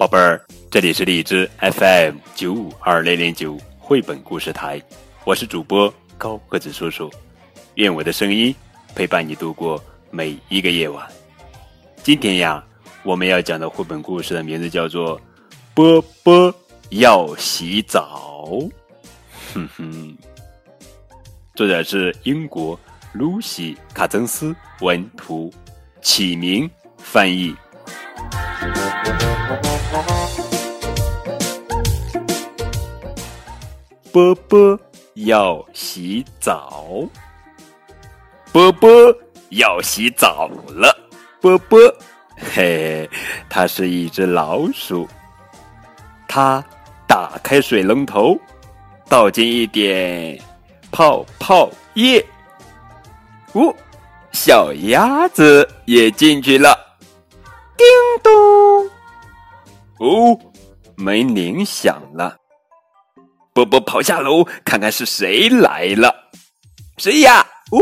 宝贝儿，这里是荔枝 FM 九五二零零九绘本故事台，我是主播高个子叔叔，愿我的声音陪伴你度过每一个夜晚。今天呀，我们要讲的绘本故事的名字叫做《波波要洗澡》。哼哼，作者是英国露西·卡曾斯文图，起名翻译。波波要洗澡，波波要洗澡了。波波，嘿，它是一只老鼠。它打开水龙头，倒进一点泡泡液。呜，小鸭子也进去了。叮咚！哦，门铃响了。波波跑下楼，看看是谁来了。谁呀？哦，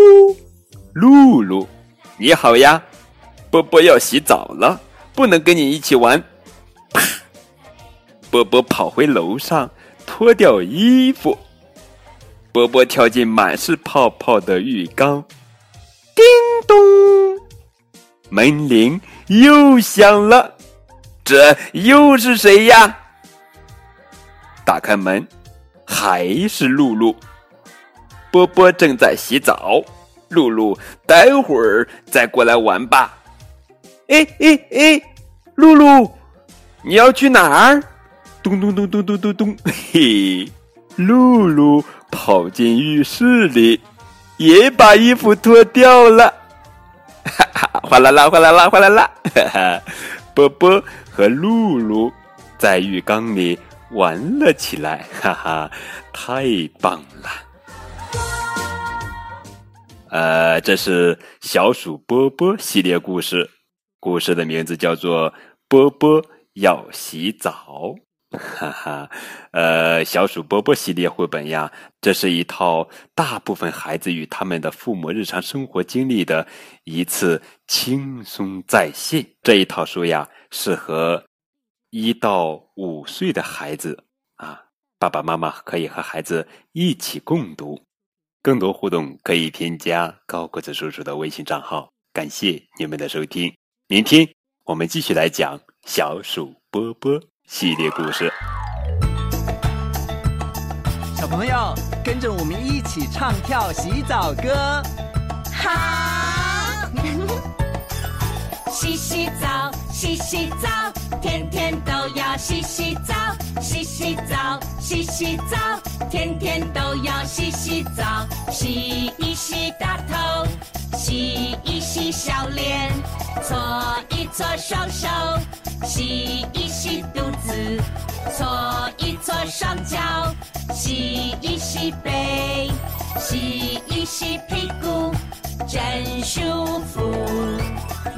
露露，你好呀。波波要洗澡了，不能跟你一起玩。啪！波波跑回楼上，脱掉衣服。波波跳进满是泡泡的浴缸。叮咚！门铃。又响了，这又是谁呀？打开门，还是露露。波波正在洗澡，露露，待会儿再过来玩吧。哎哎哎，露露，你要去哪儿？咚咚咚咚咚咚咚，嘿，露露跑进浴室里，也把衣服脱掉了。哈哈，哗啦啦，哗啦啦，哗啦啦！哈哈，波波和露露在浴缸里玩了起来，哈哈，太棒了！呃，这是小鼠波波系列故事，故事的名字叫做《波波要洗澡》。哈哈，呃，小鼠波波系列绘本呀，这是一套大部分孩子与他们的父母日常生活经历的一次轻松再现。这一套书呀，适合一到五岁的孩子啊，爸爸妈妈可以和孩子一起共读。更多互动可以添加高个子叔叔的微信账号。感谢你们的收听，明天我们继续来讲小鼠波波。系列故事，小朋友跟着我们一起唱跳洗澡歌。好，洗洗澡，洗洗澡，天天都要洗洗澡，洗洗澡，洗洗澡，天天都要洗洗澡，洗一洗大头，洗一洗小脸，搓一搓双手。洗一洗肚子，搓一搓双脚，洗一洗背，洗一洗屁股，真舒服。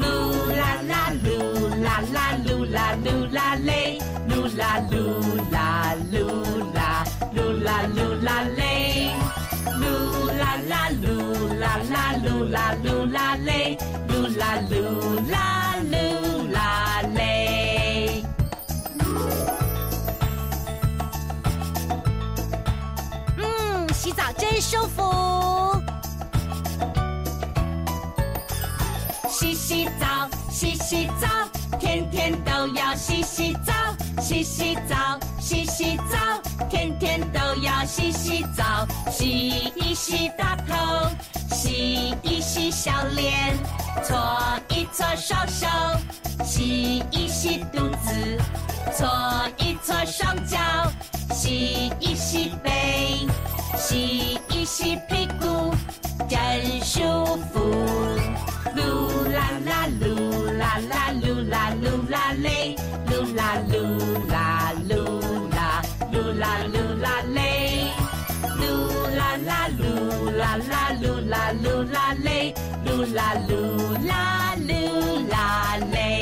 噜啦啦噜啦啦噜啦噜啦嘞，噜啦噜啦噜啦啦啦噜啦噜啦嘞，噜啦噜啦噜啦嘞。嗯洗澡真舒服，洗洗澡，洗洗澡，天天都要洗洗澡，洗洗澡，洗洗澡，天天都要洗洗澡，洗一洗大头，洗一洗小脸，搓一搓手手，洗一洗肚子，搓一搓双脚，洗一洗背。洗一洗屁股，真舒服。噜啦噜啦嘞，噜啦啦噜啦啦噜啦噜啦嘞，噜啦噜啦噜啦嘞。